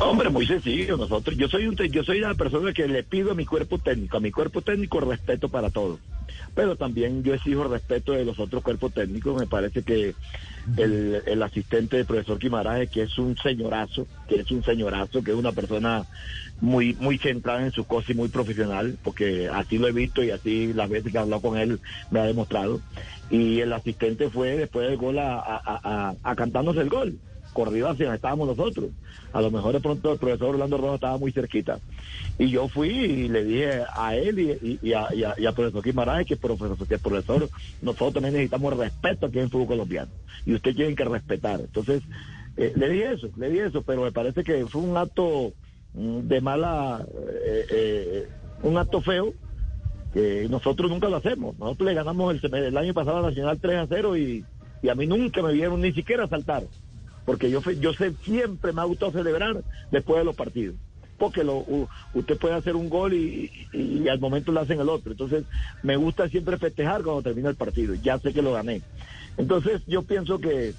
Hombre, muy sencillo. Nosotros, yo soy un, yo soy una persona que le pido a mi cuerpo técnico, a mi cuerpo técnico respeto para todo. Pero también yo exijo respeto de los otros cuerpos técnicos. Me parece que el, el asistente del profesor Quimaraje, que es un señorazo, que es un señorazo, que es una persona muy, muy centrada en su cosa y muy profesional, porque así lo he visto y así las veces que he hablado con él me ha demostrado. Y el asistente fue después del gol a, a- a- a cantarnos el gol donde estábamos nosotros. A lo mejor de pronto el profesor Orlando Rojo estaba muy cerquita. Y yo fui y le dije a él y, a, profesor Quimaraje que profesor, que profesor, nosotros también necesitamos respeto aquí en el fútbol colombiano. Y usted tiene que respetar. Entonces, eh, le dije eso, le dije eso, pero me parece que fue un acto mm, de mala, eh, eh, un acto feo que nosotros nunca lo hacemos. Nosotros le ganamos el, el año pasado a Nacional 3 a 0 y, y a mí nunca me vieron ni siquiera saltar. Porque yo, yo sé, siempre me ha gustado celebrar después de los partidos. Porque lo, usted puede hacer un gol y, y- al momento le hacen el otro. Entonces, me gusta siempre festejar cuando termina el partido. Ya sé que lo gané. Entonces, yo pienso que,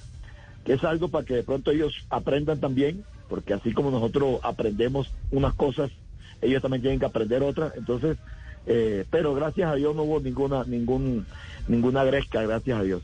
que es algo para que de pronto ellos aprendan también, porque así como nosotros aprendemos unas cosas, ellos también tienen que aprender otras. Entonces, eh, pero gracias a Dios no hubo ninguna, ningún, ninguna gresca, gracias a Dios.